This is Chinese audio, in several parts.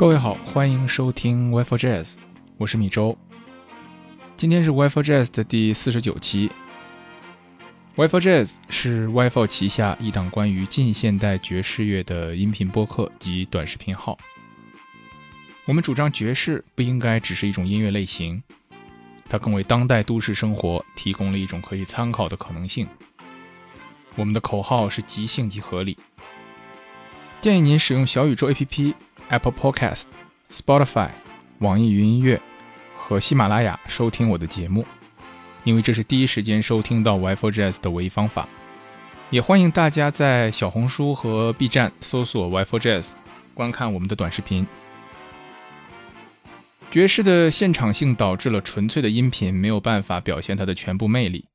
各位好，欢迎收听 Wi-Fi Jazz，我是米周。今天是 Wi-Fi Jazz 的第四十九期。Wi-Fi Jazz 是 Wi-Fi 旗下一档关于近现代爵士乐的音频播客及短视频号。我们主张爵士不应该只是一种音乐类型，它更为当代都市生活提供了一种可以参考的可能性。我们的口号是即兴即合理。建议您使用小宇宙 APP、Apple Podcast、Spotify、网易云音乐和喜马拉雅收听我的节目，因为这是第一时间收听到 Wi-Fi Jazz 的唯一方法。也欢迎大家在小红书和 B 站搜索 Wi-Fi Jazz，观看我们的短视频。爵士的现场性导致了纯粹的音频没有办法表现它的全部魅力，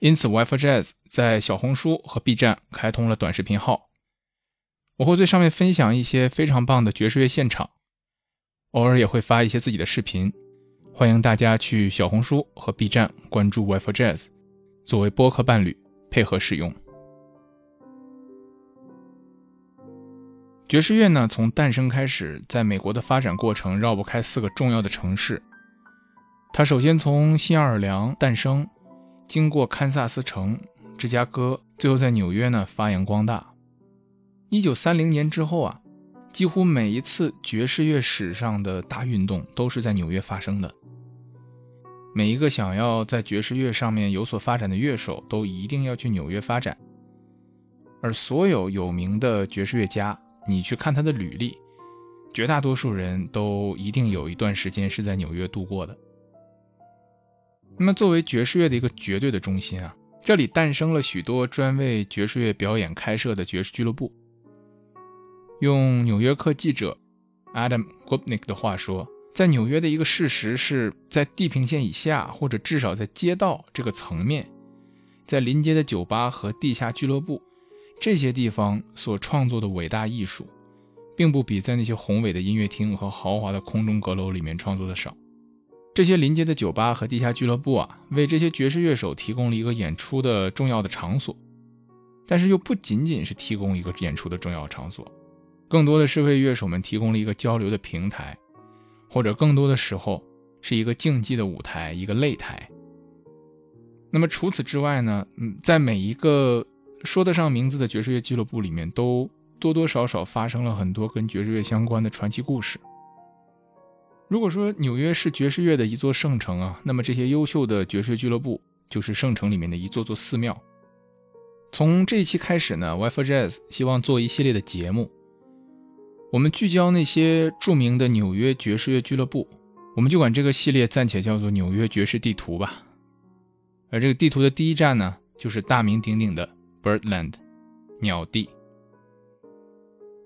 因此 Wi-Fi Jazz 在小红书和 B 站开通了短视频号。我会在上面分享一些非常棒的爵士乐现场，偶尔也会发一些自己的视频。欢迎大家去小红书和 B 站关注 Wi-Fi Jazz，作为播客伴侣配合使用。爵士乐呢，从诞生开始，在美国的发展过程绕不开四个重要的城市。它首先从新奥尔良诞生，经过堪萨斯城、芝加哥，最后在纽约呢发扬光大。一九三零年之后啊，几乎每一次爵士乐史上的大运动都是在纽约发生的。每一个想要在爵士乐上面有所发展的乐手，都一定要去纽约发展。而所有有名的爵士乐家，你去看他的履历，绝大多数人都一定有一段时间是在纽约度过的。那么，作为爵士乐的一个绝对的中心啊，这里诞生了许多专为爵士乐表演开设的爵士俱乐部。用《纽约客》记者 Adam Gopnik 的话说，在纽约的一个事实是在地平线以下，或者至少在街道这个层面，在临街的酒吧和地下俱乐部。这些地方所创作的伟大艺术，并不比在那些宏伟的音乐厅和豪华的空中阁楼里面创作的少。这些临街的酒吧和地下俱乐部啊，为这些爵士乐手提供了一个演出的重要的场所，但是又不仅仅是提供一个演出的重要场所，更多的是为乐手们提供了一个交流的平台，或者更多的时候是一个竞技的舞台，一个擂台。那么除此之外呢？嗯，在每一个。说得上名字的爵士乐俱乐部里面，都多多少少发生了很多跟爵士乐相关的传奇故事。如果说纽约是爵士乐的一座圣城啊，那么这些优秀的爵士俱乐部就是圣城里面的一座座寺庙。从这一期开始呢，Wi-Fi Jazz 希望做一系列的节目，我们聚焦那些著名的纽约爵士乐俱乐部，我们就管这个系列暂且叫做纽约爵士地图吧。而这个地图的第一站呢，就是大名鼎鼎的。Birdland，鸟地。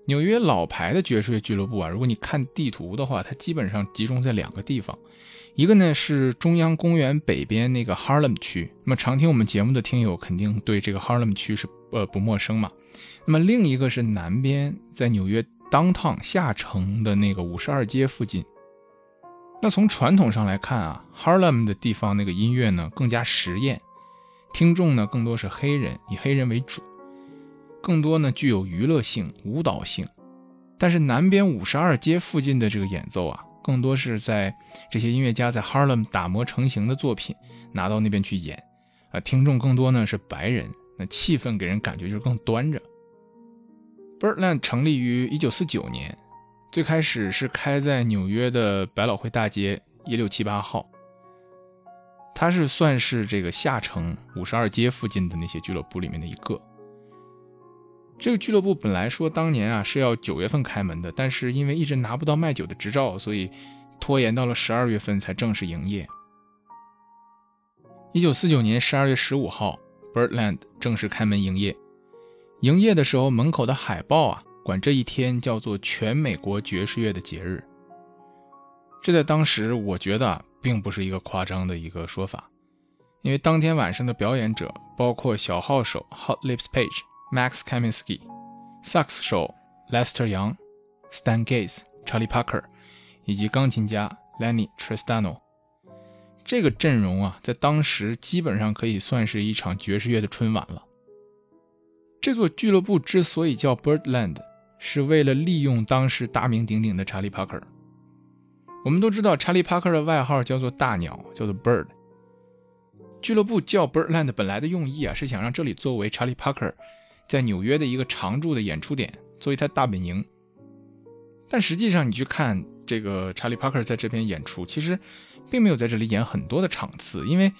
纽约老牌的爵士乐俱乐部啊，如果你看地图的话，它基本上集中在两个地方，一个呢是中央公园北边那个 Harlem 区。那么常听我们节目的听友肯定对这个 Harlem 区是呃不陌生嘛。那么另一个是南边，在纽约 Downtown 下城的那个五十二街附近。那从传统上来看啊，Harlem 的地方那个音乐呢更加实验。听众呢更多是黑人，以黑人为主，更多呢具有娱乐性、舞蹈性。但是南边五十二街附近的这个演奏啊，更多是在这些音乐家在 Harlem 打磨成型的作品拿到那边去演，啊，听众更多呢是白人，那气氛给人感觉就是更端着。Birdland 成立于一九四九年，最开始是开在纽约的百老汇大街一六七八号。它是算是这个下城五十二街附近的那些俱乐部里面的一个。这个俱乐部本来说当年啊是要九月份开门的，但是因为一直拿不到卖酒的执照，所以拖延到了十二月份才正式营业。一九四九年十二月十五号，Birdland 正式开门营业。营业的时候，门口的海报啊，管这一天叫做全美国爵士乐的节日。这在当时，我觉得。并不是一个夸张的一个说法，因为当天晚上的表演者包括小号手 Hot Lips Page、Max Kaminsky、萨克斯手 Lester Young、Stan Getz、Charlie Parker 以及钢琴家 Lenny Tristano。这个阵容啊，在当时基本上可以算是一场爵士乐的春晚了。这座俱乐部之所以叫 Birdland，是为了利用当时大名鼎鼎的查理·帕克。我们都知道，查理·帕克的外号叫做大鸟，叫做 Bird。俱乐部叫 Birdland 本来的用意啊，是想让这里作为查理·帕克在纽约的一个常驻的演出点，作为他大本营。但实际上，你去看这个查理·帕克在这边演出，其实并没有在这里演很多的场次，因为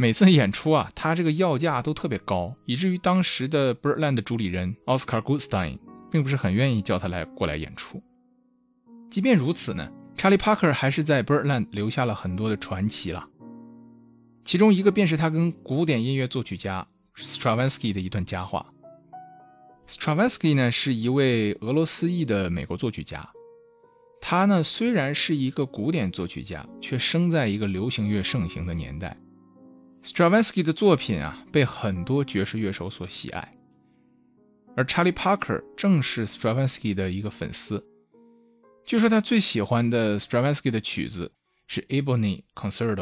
每次演出啊，他这个要价都特别高，以至于当时的 Birdland 的主理人 Oscar Goodstein 并不是很愿意叫他来过来演出。即便如此呢。查理·帕克还是在 Birdland 留下了很多的传奇了，其中一个便是他跟古典音乐作曲家 Stravinsky 的一段佳话。Stravinsky 呢是一位俄罗斯裔的美国作曲家，他呢虽然是一个古典作曲家，却生在一个流行乐盛行的年代。Stravinsky 的作品啊被很多爵士乐手所喜爱，而查理·帕克正是 Stravinsky 的一个粉丝。据说他最喜欢的 Stravinsky 的曲子是《Ebony Concerto》。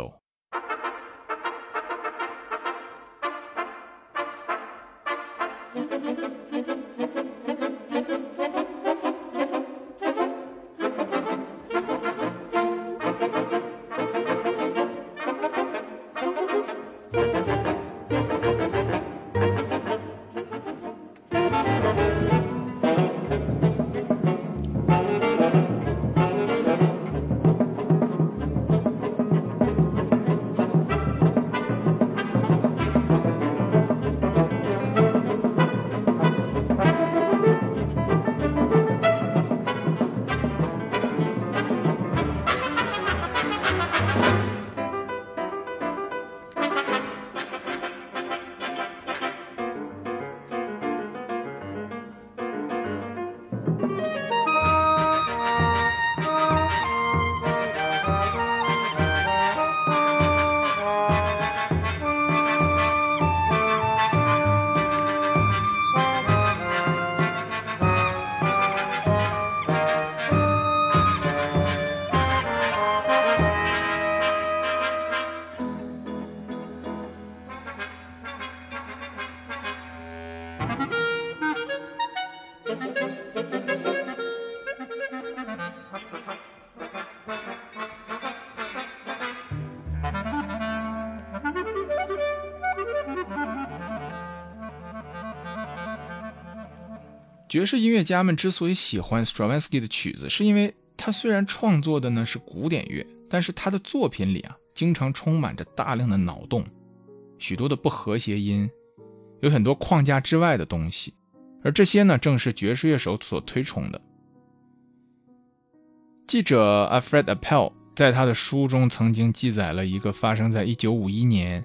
爵士音乐家们之所以喜欢 Stravinsky 的曲子，是因为他虽然创作的呢是古典乐，但是他的作品里啊，经常充满着大量的脑洞，许多的不和谐音，有很多框架之外的东西，而这些呢，正是爵士乐手所推崇的。记者 Alfred Appel 在他的书中曾经记载了一个发生在1951年，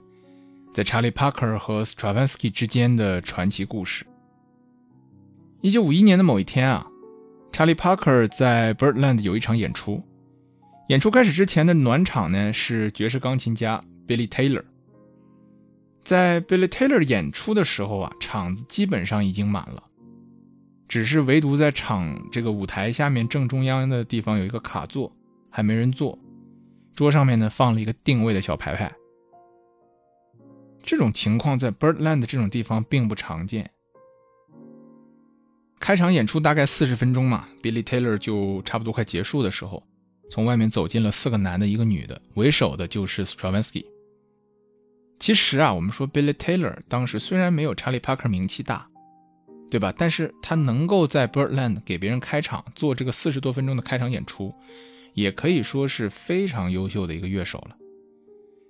在查理·帕克和 Stravinsky 之间的传奇故事。一九五一年的某一天啊，查理·帕克在 Birdland 有一场演出。演出开始之前的暖场呢，是爵士钢琴家 Billy Taylor。在 Billy Taylor 演出的时候啊，场子基本上已经满了，只是唯独在场这个舞台下面正中央的地方有一个卡座，还没人坐。桌上面呢放了一个定位的小牌牌。这种情况在 Birdland 这种地方并不常见。开场演出大概四十分钟嘛，Billy Taylor 就差不多快结束的时候，从外面走进了四个男的，一个女的，为首的就是 Stravinsky。其实啊，我们说 Billy Taylor 当时虽然没有查理·帕克名气大，对吧？但是他能够在 Birdland 给别人开场，做这个四十多分钟的开场演出，也可以说是非常优秀的一个乐手了。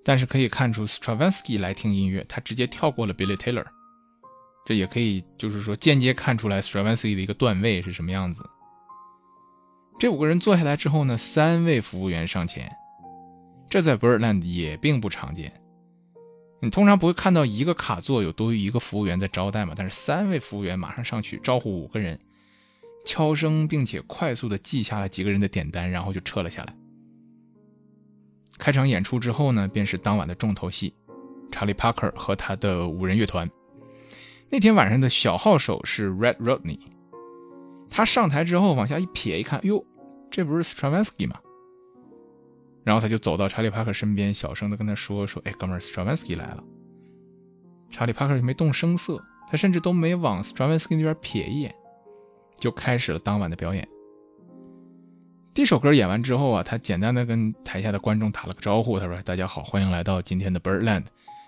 但是可以看出，Stravinsky 来听音乐，他直接跳过了 Billy Taylor。这也可以，就是说间接看出来 Stravinsky 的一个段位是什么样子。这五个人坐下来之后呢，三位服务员上前，这在 Birdland 也并不常见。你通常不会看到一个卡座有多于一个服务员在招待嘛？但是三位服务员马上上去招呼五个人，悄声并且快速的记下了几个人的点单，然后就撤了下来。开场演出之后呢，便是当晚的重头戏，查理·帕克和他的五人乐团。那天晚上的小号手是 Red Rodney，他上台之后往下一瞥，一看，哟，这不是 Stravinsky 吗？然后他就走到查理·帕克身边，小声的跟他说：“说，哎，哥们儿，Stravinsky 来了。”查理·帕克就没动声色，他甚至都没往 Stravinsky 那边瞥一眼，就开始了当晚的表演。第一首歌演完之后啊，他简单的跟台下的观众打了个招呼，他说：“大家好，欢迎来到今天的 Birdland，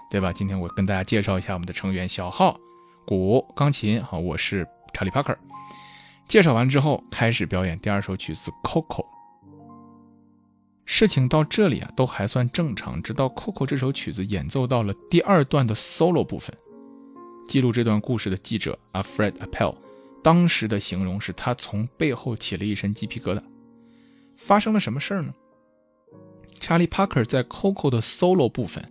对吧？今天我跟大家介绍一下我们的成员：小号、鼓、钢琴。好，我是查理·帕克。”介绍完之后，开始表演第二首曲子《Coco》。事情到这里啊，都还算正常，直到《Coco》这首曲子演奏到了第二段的 solo 部分。记录这段故事的记者 Alfred Appel，当时的形容是他从背后起了一身鸡皮疙瘩。发生了什么事儿呢？查理·帕克在 Coco 的 solo 部分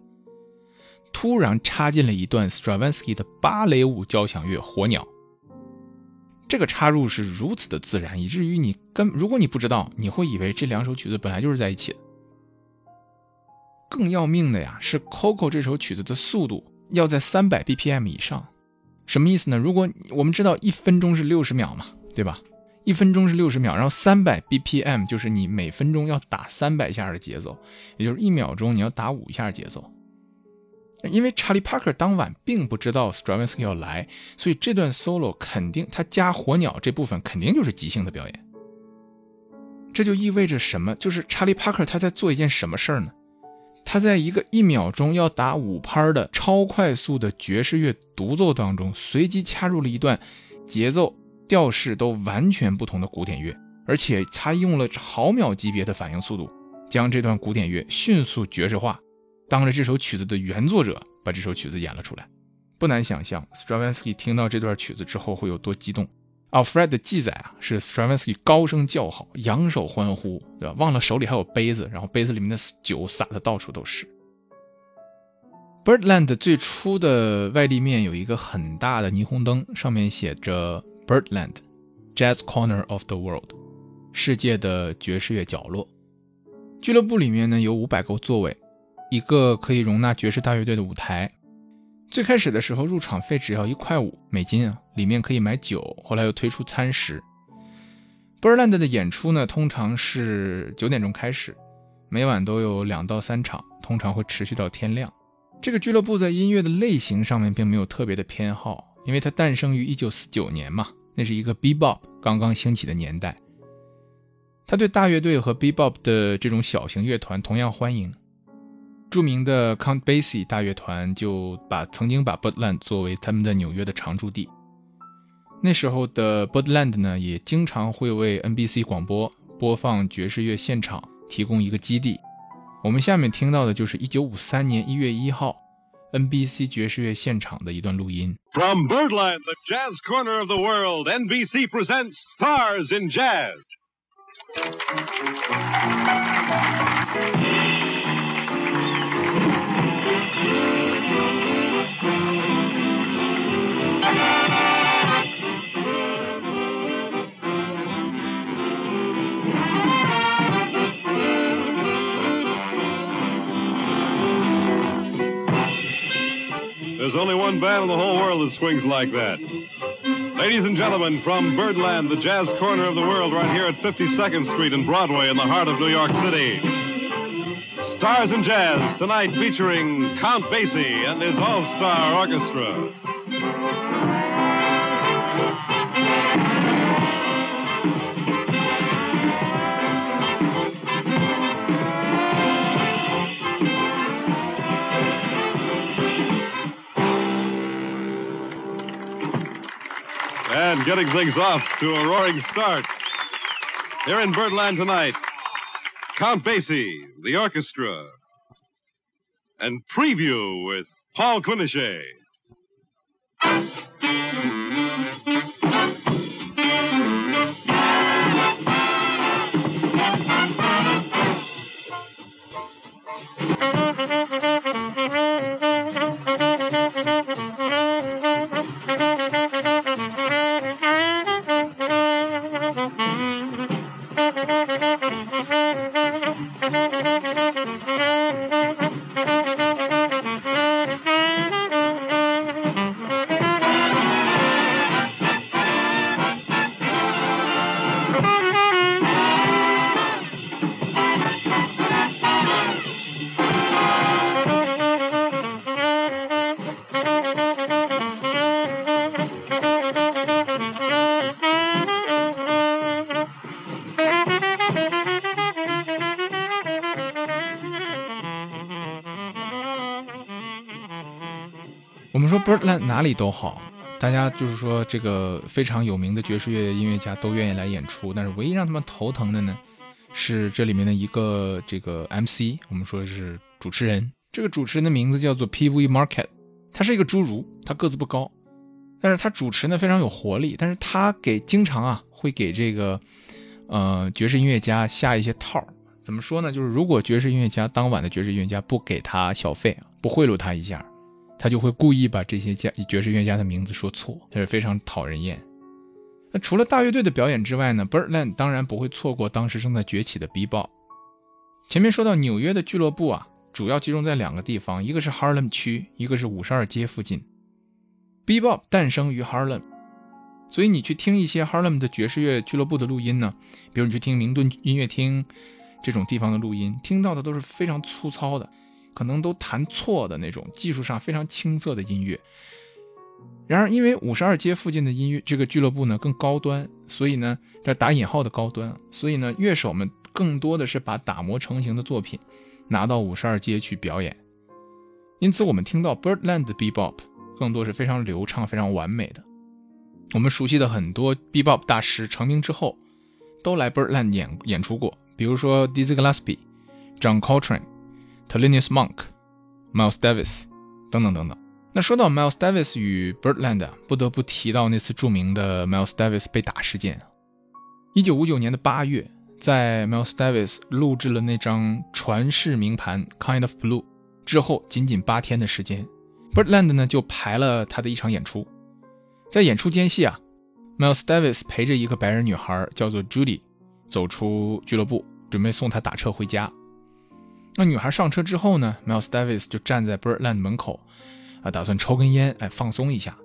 突然插进了一段 Stravinsky 的芭蕾舞交响乐《火鸟》。这个插入是如此的自然，以至于你跟如果你不知道，你会以为这两首曲子本来就是在一起的。更要命的呀，是 Coco 这首曲子的速度要在三百 BPM 以上，什么意思呢？如果我们知道一分钟是六十秒嘛，对吧？一分钟是六十秒，然后三百 BPM 就是你每分钟要打三百下的节奏，也就是一秒钟你要打五下节奏。因为查理·帕克当晚并不知道 Stravinsky 要来，所以这段 solo 肯定他加火鸟这部分肯定就是即兴的表演。这就意味着什么？就是查理·帕克他在做一件什么事儿呢？他在一个一秒钟要打五拍的超快速的爵士乐独奏当中，随机插入了一段节奏。调式都完全不同的古典乐，而且他用了毫秒级别的反应速度，将这段古典乐迅速爵士化。当着这首曲子的原作者把这首曲子演了出来，不难想象 Stravinsky 听到这段曲子之后会有多激动。Alfred 的记载啊，是 Stravinsky 高声叫好，扬手欢呼，对吧？忘了手里还有杯子，然后杯子里面的酒洒的到处都是。Birdland 最初的外立面有一个很大的霓虹灯，上面写着。Birdland, Jazz Corner of the World，世界的爵士乐角落。俱乐部里面呢有五百个座位，一个可以容纳爵士大乐队的舞台。最开始的时候入场费只要一块五美金啊，里面可以买酒。后来又推出餐食。Birdland 的演出呢通常是九点钟开始，每晚都有两到三场，通常会持续到天亮。这个俱乐部在音乐的类型上面并没有特别的偏好。因为它诞生于一九四九年嘛，那是一个 bebop 刚刚兴起的年代。他对大乐队和 bebop 的这种小型乐团同样欢迎。著名的 Count Basie 大乐团就把曾经把 Birdland 作为他们在纽约的常驻地。那时候的 Birdland 呢，也经常会为 NBC 广播播放爵士乐现场提供一个基地。我们下面听到的就是一九五三年一月一号。NBC 爵士乐现场的一段录音。From Birdland, the jazz corner of the world, NBC presents Stars in Jazz. One band in the whole world that swings like that. Ladies and gentlemen, from Birdland, the jazz corner of the world, right here at 52nd Street and Broadway in the heart of New York City. Stars in Jazz, tonight featuring Count Basie and his all star orchestra. And getting things off to a roaring start. Here in Birdland tonight, Count Basie, the orchestra, and preview with Paul Quiniche. 那哪里都好，大家就是说这个非常有名的爵士乐音乐家都愿意来演出，但是唯一让他们头疼的呢，是这里面的一个这个 MC，我们说是主持人。这个主持人的名字叫做 P.V. Market，他是一个侏儒，他个子不高，但是他主持呢非常有活力，但是他给经常啊会给这个呃爵士音乐家下一些套。怎么说呢？就是如果爵士音乐家当晚的爵士音乐家不给他小费，不贿赂他一下，他就会故意把这些家爵士乐家的名字说错，这是非常讨人厌。那除了大乐队的表演之外呢，Birdland 当然不会错过当时正在崛起的 B-Bop。前面说到纽约的俱乐部啊，主要集中在两个地方，一个是 Harlem 区，一个是五十二街附近。B-Bop 诞生于 Harlem，所以你去听一些 Harlem 的爵士乐俱乐部的录音呢，比如你去听明顿音乐厅。这种地方的录音听到的都是非常粗糙的，可能都弹错的那种，技术上非常青涩的音乐。然而，因为五十二街附近的音乐这个俱乐部呢更高端，所以呢，这打引号的高端，所以呢，乐手们更多的是把打磨成型的作品拿到五十二街去表演。因此，我们听到 Birdland 的 Bebop 更多是非常流畅、非常完美的。我们熟悉的很多 Bebop 大师成名之后，都来 Birdland 演演出过。比如说 Dizzy Gillespie、John Coltrane、Thelonious Monk、Miles Davis 等等等等。那说到 Miles Davis 与 Birdland，不得不提到那次著名的 Miles Davis 被打事件。一九五九年的八月，在 Miles Davis 录制了那张传世名盘《Kind of Blue》之后，仅仅八天的时间，Birdland 呢就排了他的一场演出。在演出间隙啊，Miles Davis 陪着一个白人女孩，叫做 Judy。走出俱乐部，准备送她打车回家。那女孩上车之后呢，Miles Davis 就站在 Birdland 门口，啊，打算抽根烟，哎，放松一下。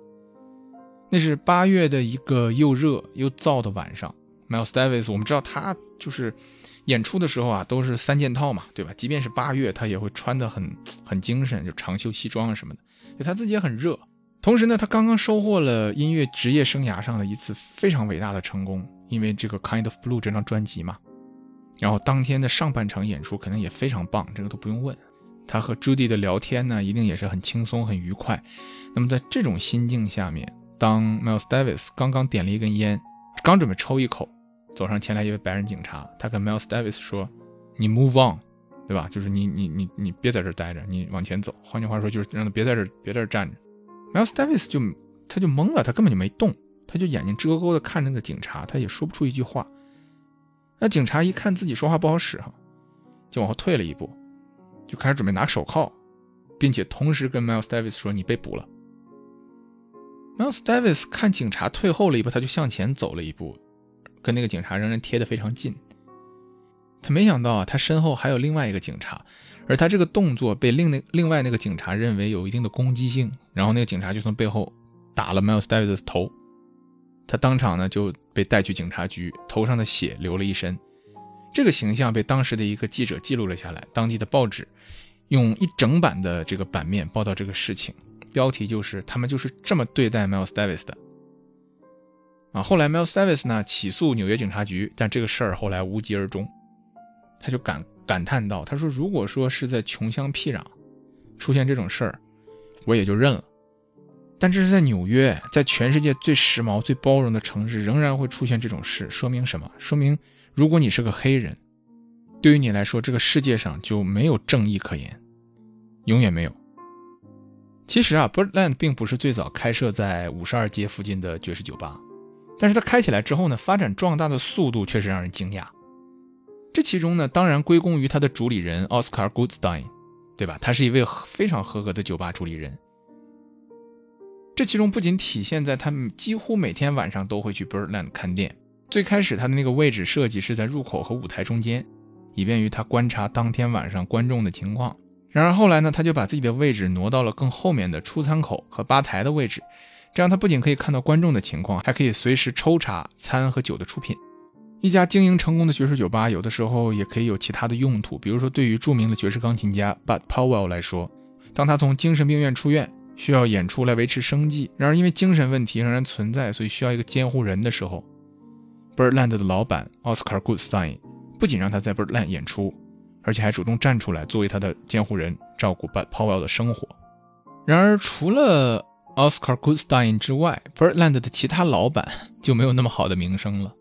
那是八月的一个又热又燥的晚上。Miles Davis，我们知道他就是演出的时候啊，都是三件套嘛，对吧？即便是八月，他也会穿得很很精神，就长袖西装啊什么的。就他自己也很热。同时呢，他刚刚收获了音乐职业生涯上的一次非常伟大的成功。因为这个《Kind of Blue》这张专辑嘛，然后当天的上半场演出可能也非常棒，这个都不用问。他和 Judy 的聊天呢，一定也是很轻松、很愉快。那么在这种心境下面，当 Miles Davis 刚刚点了一根烟，刚准备抽一口，走上前来一位白人警察，他跟 Miles Davis 说：“你 move on，对吧？就是你你你你别在这待着，你往前走。换句话说，就是让他别在这别在这站着。”Miles Davis 就他就懵了，他根本就没动。他就眼睛直勾勾的看着那个警察，他也说不出一句话。那警察一看自己说话不好使哈，就往后退了一步，就开始准备拿手铐，并且同时跟 Miles Davis 说：“你被捕了。” Miles Davis 看警察退后了一步，他就向前走了一步，跟那个警察仍然贴得非常近。他没想到啊，他身后还有另外一个警察，而他这个动作被另那另外那个警察认为有一定的攻击性，然后那个警察就从背后打了 Miles Davis 的头。他当场呢就被带去警察局，头上的血流了一身。这个形象被当时的一个记者记录了下来，当地的报纸用一整版的这个版面报道这个事情，标题就是“他们就是这么对待 Miles Davis 的”。啊，后来 Miles Davis 呢起诉纽约警察局，但这个事儿后来无疾而终。他就感感叹道：“他说，如果说是在穷乡僻壤出现这种事儿，我也就认了。”但这是在纽约，在全世界最时髦、最包容的城市，仍然会出现这种事，说明什么？说明如果你是个黑人，对于你来说，这个世界上就没有正义可言，永远没有。其实啊，Birdland 并不是最早开设在五十二街附近的爵士酒吧，但是它开起来之后呢，发展壮大的速度确实让人惊讶。这其中呢，当然归功于它的主理人奥斯卡· Goodstein，对吧？他是一位非常合格的酒吧主理人。这其中不仅体现在他们几乎每天晚上都会去 Birdland 看店。最开始他的那个位置设计是在入口和舞台中间，以便于他观察当天晚上观众的情况。然而后来呢，他就把自己的位置挪到了更后面的出餐口和吧台的位置，这样他不仅可以看到观众的情况，还可以随时抽查餐和酒的出品。一家经营成功的爵士酒吧，有的时候也可以有其他的用途，比如说对于著名的爵士钢琴家 Bud Powell 来说，当他从精神病院出院。需要演出来维持生计，然而因为精神问题仍然存在，所以需要一个监护人的时候，Birdland 的老板 Oscar Goodstein 不仅让他在 Birdland 演出，而且还主动站出来作为他的监护人，照顾 Bud Powell 的生活。然而，除了 Oscar Goodstein 之外，Birdland 的其他老板 就没有那么好的名声了。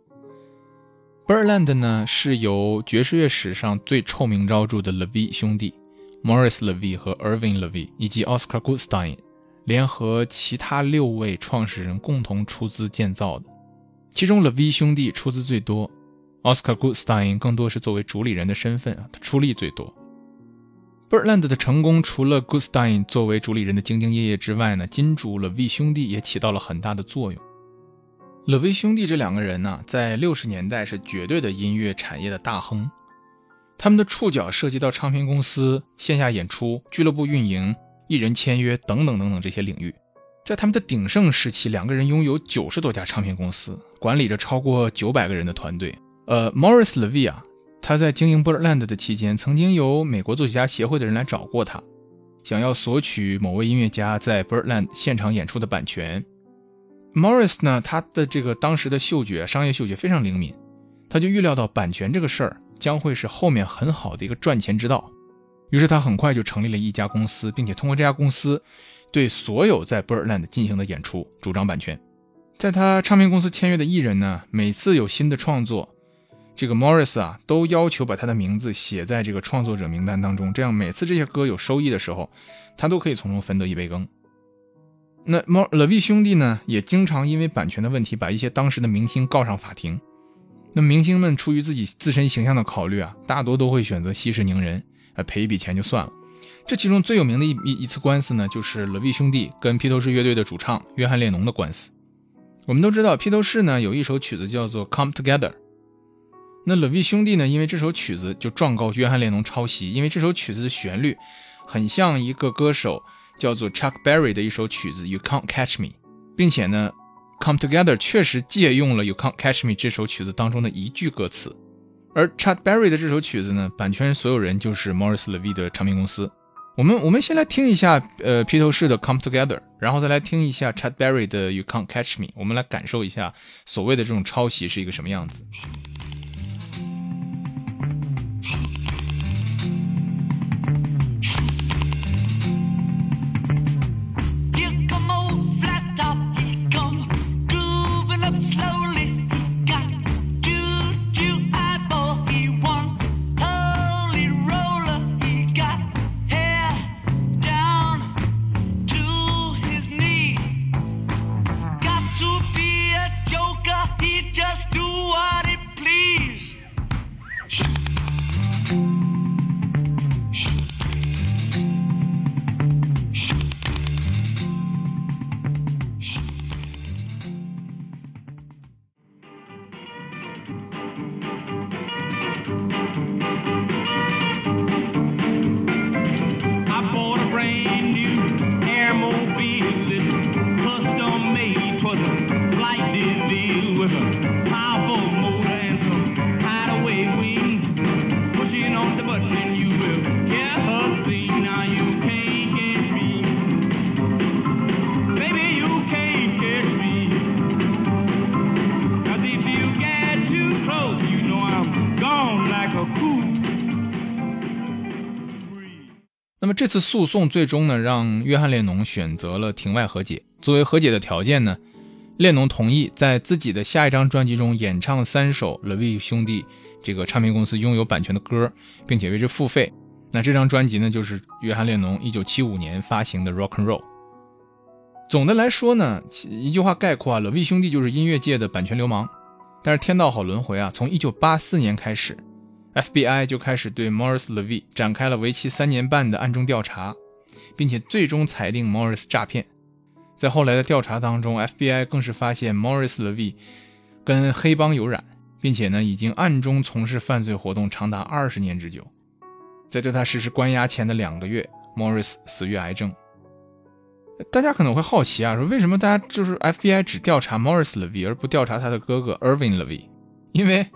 Birdland 呢，是由爵士乐史上最臭名昭著的 Levy 兄弟 Morris Levy 和 Irving Levy 以及 Oscar Goodstein 联合其他六位创始人共同出资建造的。其中，Levy 兄弟出资最多，Oscar Goodstein 更多是作为主理人的身份啊，他出力最多。Birdland 的成功，除了 Goodstein 作为主理人的兢兢业业之外呢，金主 Levy 兄弟也起到了很大的作用。Levy 兄弟这两个人呢，在六十年代是绝对的音乐产业的大亨，他们的触角涉及到唱片公司、线下演出、俱乐部运营、艺人签约等等等等这些领域。在他们的鼎盛时期，两个人拥有九十多家唱片公司，管理着超过九百个人的团队。呃，Morris Levy 啊。他在经营 Birdland 的期间，曾经有美国作曲家协会的人来找过他，想要索取某位音乐家在 Birdland 现场演出的版权。Morris 呢，他的这个当时的嗅觉，商业嗅觉非常灵敏，他就预料到版权这个事儿将会是后面很好的一个赚钱之道，于是他很快就成立了一家公司，并且通过这家公司对所有在 b i r l a n d 进行的演出主张版权。在他唱片公司签约的艺人呢，每次有新的创作。这个 Morris 啊，都要求把他的名字写在这个创作者名单当中，这样每次这些歌有收益的时候，他都可以从中分得一杯羹。那 Mor Levy 兄弟呢，也经常因为版权的问题，把一些当时的明星告上法庭。那明星们出于自己自身形象的考虑啊，大多都会选择息事宁人，啊赔一笔钱就算了。这其中最有名的一一一次官司呢，就是 Levy 兄弟跟披头士乐队的主唱约翰列侬的官司。我们都知道，披头士呢有一首曲子叫做《Come Together》。那 Levy 兄弟呢？因为这首曲子就状告约翰列侬抄袭，因为这首曲子的旋律很像一个歌手叫做 Chuck Berry 的一首曲子《You Can't Catch Me》，并且呢，《Come Together》确实借用了《You Can't Catch Me》这首曲子当中的一句歌词。而 Chad Berry 的这首曲子呢，版权所有人就是 Morris Levy 的唱片公司。我们我们先来听一下呃披头士的《Come Together》，然后再来听一下 Chad Berry 的《You Can't Catch Me》，我们来感受一下所谓的这种抄袭是一个什么样子。次诉讼最终呢，让约翰列侬选择了庭外和解。作为和解的条件呢，列侬同意在自己的下一张专辑中演唱三首 Levy 兄弟这个唱片公司拥有版权的歌，并且为之付费。那这张专辑呢，就是约翰列侬1975年发行的《Rock and Roll》。总的来说呢，一句话概括啊，Levy 兄弟就是音乐界的版权流氓。但是天道好轮回啊，从1984年开始。FBI 就开始对 Morris Levy 展开了为期三年半的暗中调查，并且最终裁定 Morris 诈骗。在后来的调查当中，FBI 更是发现 Morris Levy 跟黑帮有染，并且呢已经暗中从事犯罪活动长达二十年之久。在对他实施关押前的两个月，Morris 死于癌症。大家可能会好奇啊，说为什么大家就是 FBI 只调查 Morris Levy 而不调查他的哥哥 Irving Levy？因为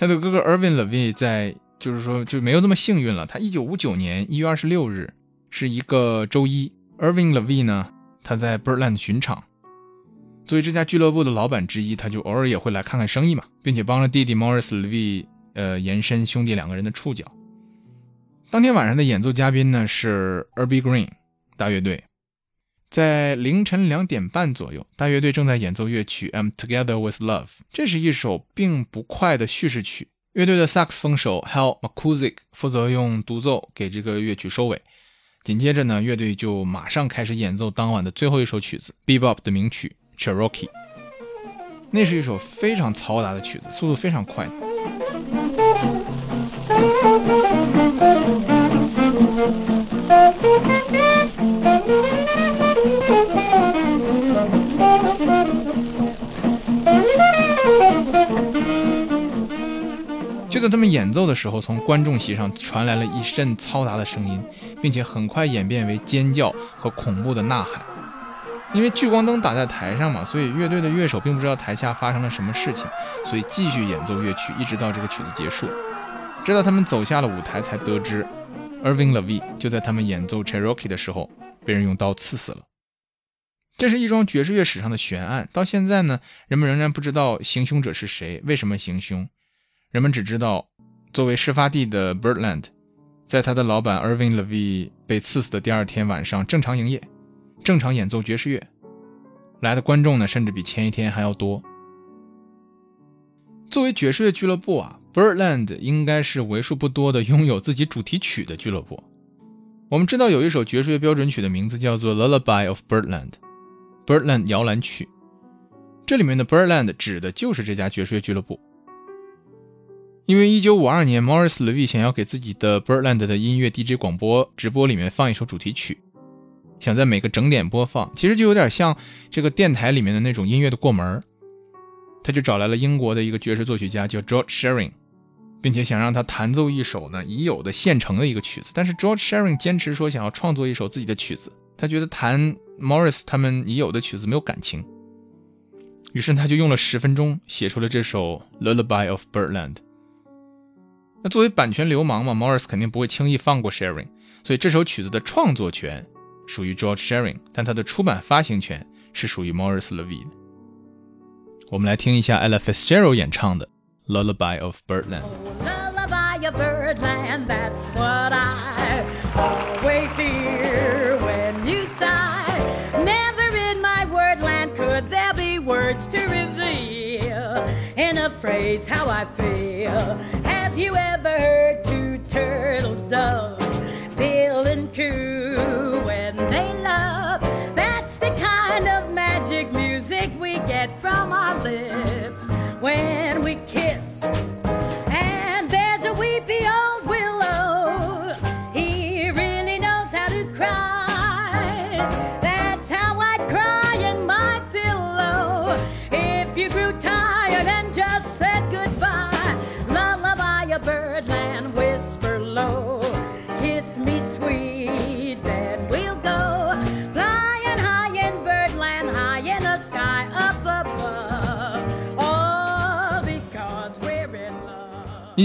他的哥哥 Irving Levy 在，就是说就没有这么幸运了。他一九五九年一月二十六日是一个周一，Irving Levy 呢，他在 Birdland 巡场，作为这家俱乐部的老板之一，他就偶尔也会来看看生意嘛，并且帮着弟弟 Morris Levy，呃，延伸兄弟两个人的触角。当天晚上的演奏嘉宾呢是 Erby Green 大乐队，在凌晨两点半左右，大乐队正在演奏乐曲《I'm Together with Love》，这是一首并不快的叙事曲。乐队的萨克斯风手 Hal McCusick 负责用独奏给这个乐曲收尾。紧接着呢，乐队就马上开始演奏当晚的最后一首曲子 ——Bebop 的名曲《Cherokee》。那是一首非常嘈杂的曲子，速度非常快。就在他们演奏的时候，从观众席上传来了一阵嘈杂的声音，并且很快演变为尖叫和恐怖的呐喊。因为聚光灯打在台上嘛，所以乐队的乐手并不知道台下发生了什么事情，所以继续演奏乐曲，一直到这个曲子结束。直到他们走下了舞台，才得知，Irving Levy 就在他们演奏 Cherokee 的时候被人用刀刺死了。这是一桩爵士乐史上的悬案，到现在呢，人们仍然不知道行凶者是谁，为什么行凶。人们只知道，作为事发地的 Birdland，在他的老板 Irving Levy 被刺死的第二天晚上正常营业，正常演奏爵士乐，来的观众呢甚至比前一天还要多。作为爵士乐俱乐部啊，Birdland 应该是为数不多的拥有自己主题曲的俱乐部。我们知道有一首爵士乐标准曲的名字叫做《Lullaby of Birdland》，Birdland 摇篮曲。这里面的 Birdland 指的就是这家爵士乐俱乐部。因为1952年，Morris Levy 想要给自己的 Birdland 的音乐 DJ 广播直播里面放一首主题曲，想在每个整点播放，其实就有点像这个电台里面的那种音乐的过门他就找来了英国的一个爵士作曲家叫 George Shearing，并且想让他弹奏一首呢已有的现成的一个曲子，但是 George Shearing 坚持说想要创作一首自己的曲子，他觉得弹 Morris 他们已有的曲子没有感情，于是他就用了十分钟写出了这首 Lullaby of Birdland。那作为版权流氓嘛，Morris 肯定不会轻易放过 Sharing，所以这首曲子的创作权属于 George Sharing，但它的出版发行权是属于 Morris Levy 的。我们来听一下 Ella Fitzgerald 演唱的《Lullaby of Birdland》。Lullaby of Birdland, that's what I always hear when you sigh. Never in my wordland could there be words to reveal in a phrase how I feel. You ever heard two turtle doves Bill and coo when they love? That's the kind of magic music we get from our lips when we kiss.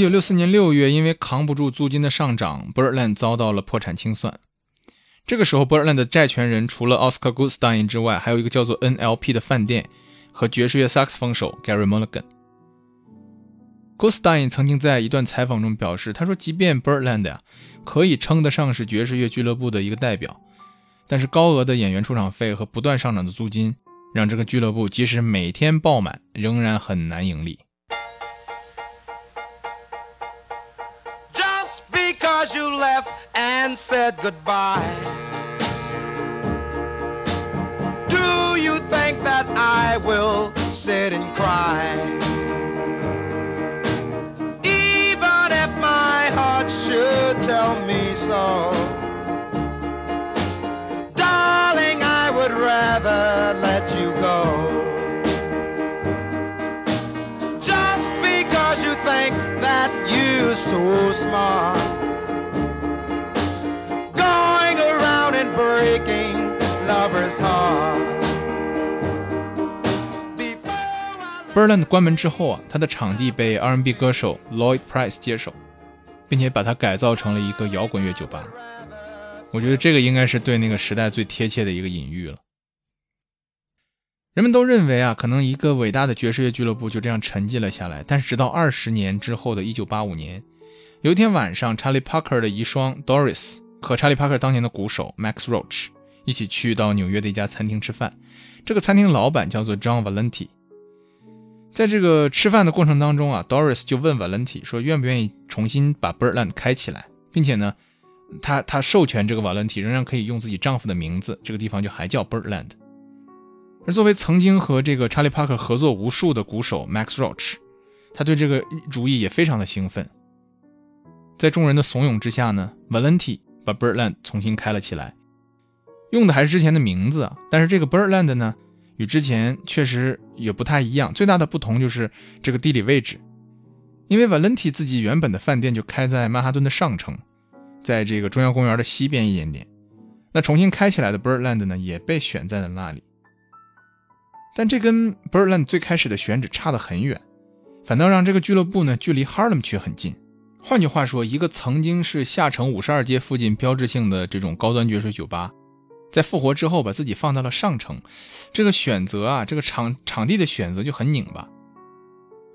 九六四年六月，因为扛不住租金的上涨，Berland 遭到了破产清算。这个时候，Berland 的债权人除了 Oscar Goodstein 之外，还有一个叫做 NLP 的饭店和爵士乐萨克斯风手 Gary Mulligan。Goodstein 曾经在一段采访中表示，他说，即便 Berland 呀可以称得上是爵士乐俱乐部的一个代表，但是高额的演员出场费和不断上涨的租金，让这个俱乐部即使每天爆满，仍然很难盈利。Left and said goodbye. Do you think that I will sit and cry? Birdland 关门之后啊，他的场地被 R&B 歌手 Lloyd Price 接手，并且把它改造成了一个摇滚乐酒吧。我觉得这个应该是对那个时代最贴切的一个隐喻了。人们都认为啊，可能一个伟大的爵士乐俱乐部就这样沉寂了下来。但是直到二十年之后的1985年，有一天晚上，查理·帕克的遗孀 Doris 和查理·帕克当年的鼓手 Max Roach 一起去到纽约的一家餐厅吃饭。这个餐厅老板叫做 John Valenti。在这个吃饭的过程当中啊，Doris 就问 Valenti 说愿不愿意重新把 Birdland 开起来，并且呢，他他授权这个 Valenti 仍然可以用自己丈夫的名字，这个地方就还叫 Birdland。而作为曾经和这个查理·帕克合作无数的鼓手 Max Roach，他对这个主意也非常的兴奋。在众人的怂恿之下呢，Valenti 把 Birdland 重新开了起来，用的还是之前的名字啊，但是这个 Birdland 呢，与之前确实也不太一样。最大的不同就是这个地理位置，因为 Valenti 自己原本的饭店就开在曼哈顿的上城，在这个中央公园的西边一点点。那重新开起来的 Birdland 呢，也被选在了那里。但这跟 Birdland 最开始的选址差得很远，反倒让这个俱乐部呢距离 Harlem 区很近。换句话说，一个曾经是下城五十二街附近标志性的这种高端爵士酒吧，在复活之后把自己放到了上层，这个选择啊，这个场场地的选择就很拧巴。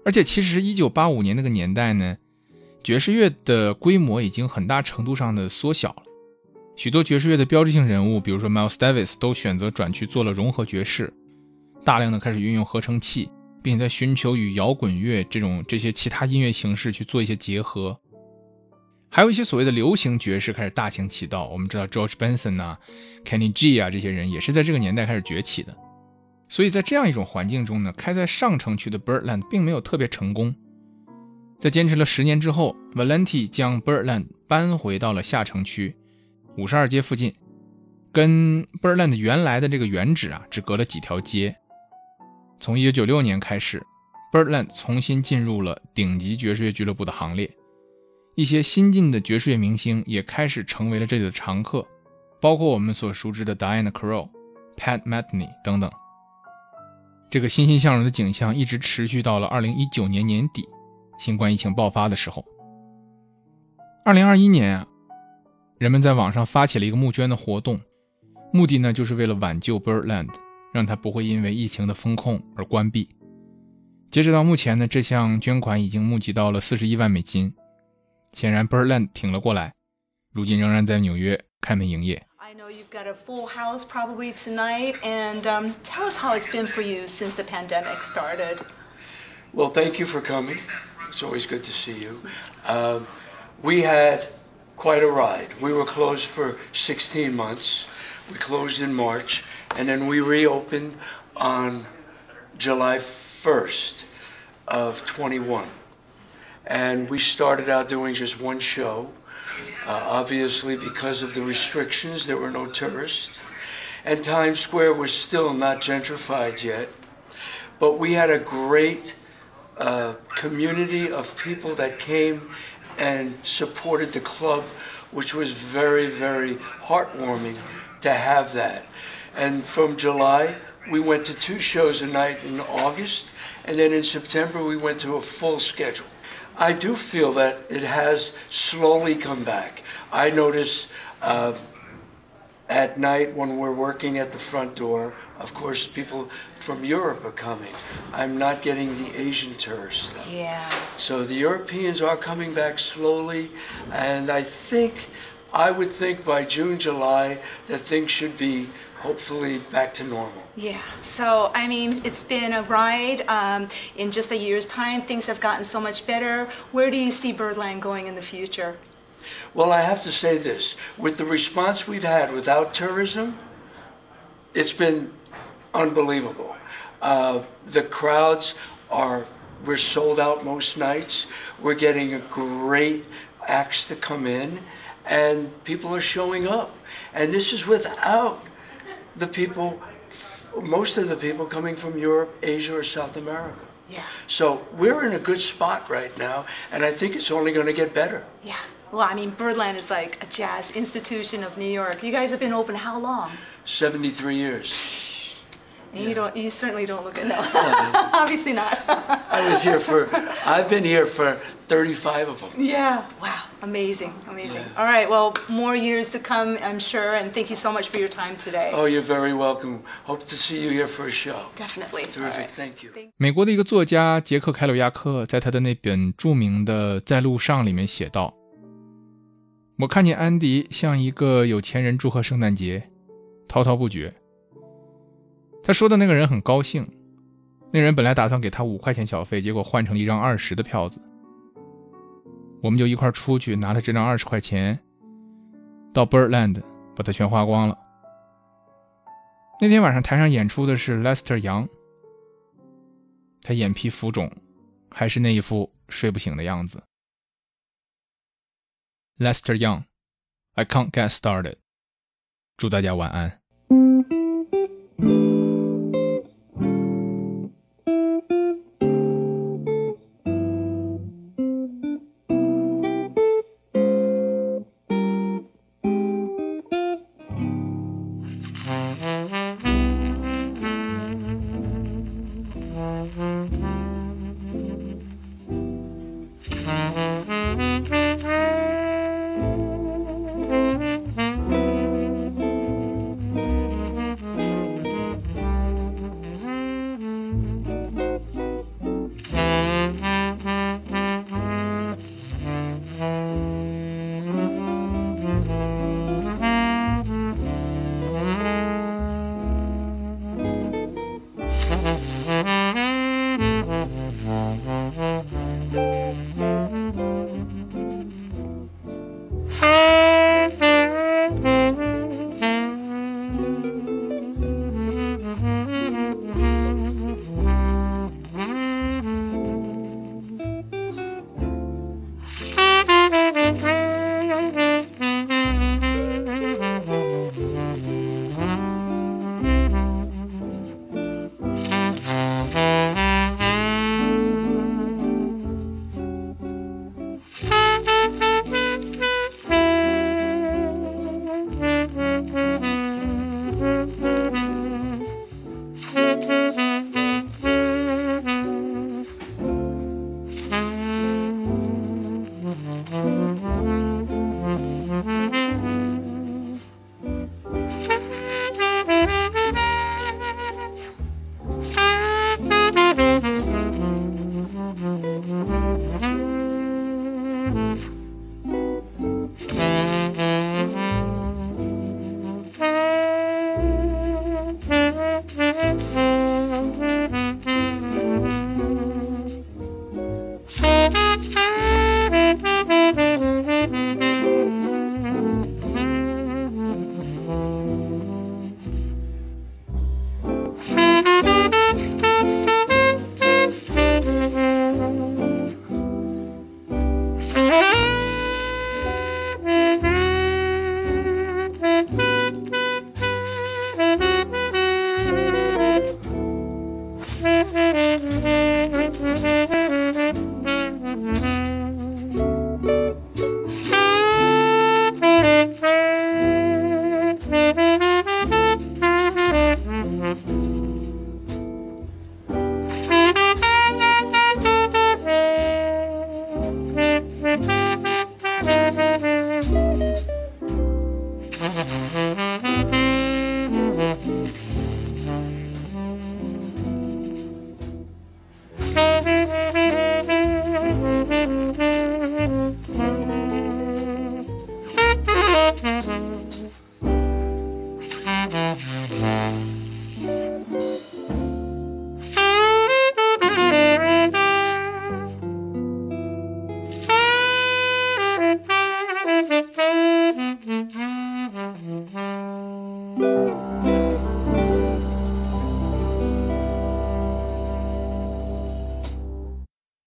而且其实一九八五年那个年代呢，爵士乐的规模已经很大程度上的缩小了，许多爵士乐的标志性人物，比如说 Miles Davis，都选择转去做了融合爵士。大量的开始运用合成器，并且在寻求与摇滚乐这种这些其他音乐形式去做一些结合，还有一些所谓的流行爵士开始大行其道。我们知道 George Benson 啊、Kenny G 啊这些人也是在这个年代开始崛起的。所以在这样一种环境中呢，开在上城区的 Birdland 并没有特别成功。在坚持了十年之后，Valenti 将 Birdland 搬回到了下城区五十二街附近，跟 Birdland 原来的这个原址啊只隔了几条街。从一九九六年开始，Birdland 重新进入了顶级爵士乐俱乐部的行列。一些新晋的爵士乐明星也开始成为了这里的常客，包括我们所熟知的 Diana Krall、Pat Metheny 等等。这个欣欣向荣的景象一直持续到了二零一九年年底，新冠疫情爆发的时候。二零二一年啊，人们在网上发起了一个募捐的活动，目的呢就是为了挽救 Birdland。让它不会因为疫情的封控而关闭。截止到目前呢，这项捐款已经募集到了四十一万美金。显然，Birdland 挺了过来，如今仍然在纽约开门营业。I know you've got a full house probably tonight, and um, tell us how it's been for you since the pandemic started. Well, thank you for coming. It's always good to see you. Um, we had quite a ride. We were closed for 16 months. We closed in March and then we reopened on July 1st of 21. And we started out doing just one show. Uh, obviously, because of the restrictions, there were no tourists. And Times Square was still not gentrified yet. But we had a great uh, community of people that came and supported the club, which was very, very heartwarming to have that. And from July, we went to two shows a night in August, and then in September, we went to a full schedule. I do feel that it has slowly come back. I notice uh, at night when we're working at the front door, of course, people from Europe are coming. I'm not getting the Asian tourists. Though. Yeah. So the Europeans are coming back slowly, and I think, I would think by June, July, that things should be hopefully back to normal. Yeah. So, I mean, it's been a ride. Um, in just a year's time, things have gotten so much better. Where do you see Birdland going in the future? Well, I have to say this with the response we've had without tourism, it's been unbelievable. Uh, the crowds are, we're sold out most nights. We're getting a great acts to come in, and people are showing up. And this is without the people, most of the people coming from Europe, Asia, or South America. Yeah. So we're in a good spot right now, and I think it's only going to get better. Yeah. Well, I mean, Birdland is like a jazz institution of New York. You guys have been open how long? 73 years. And you don't. You certainly don't look it. No, obviously not. I was here for, I've been here for 35 of them. yeah. Wow. Amazing. Amazing. Yeah. All right. Well, more years to come, I'm sure. And thank you so much for your time today. Oh, you're very welcome. Hope to see you here for a show. Definitely. All Terrific. right. Thank you. 美国的一个作家杰克·凯鲁亚克在他的那本着名的《在路上》里面写道：“我看见安迪向一个有钱人祝贺圣诞节， 滔滔不绝。 他说的那个人很高兴，那人本来打算给他五块钱小费，结果换成了一张二十的票子。我们就一块出去拿了这张二十块钱，到 Birdland 把它全花光了。那天晚上台上演出的是 Lester 杨，他眼皮浮肿，还是那一副睡不醒的样子。Lester Young，I can't get started。祝大家晚安。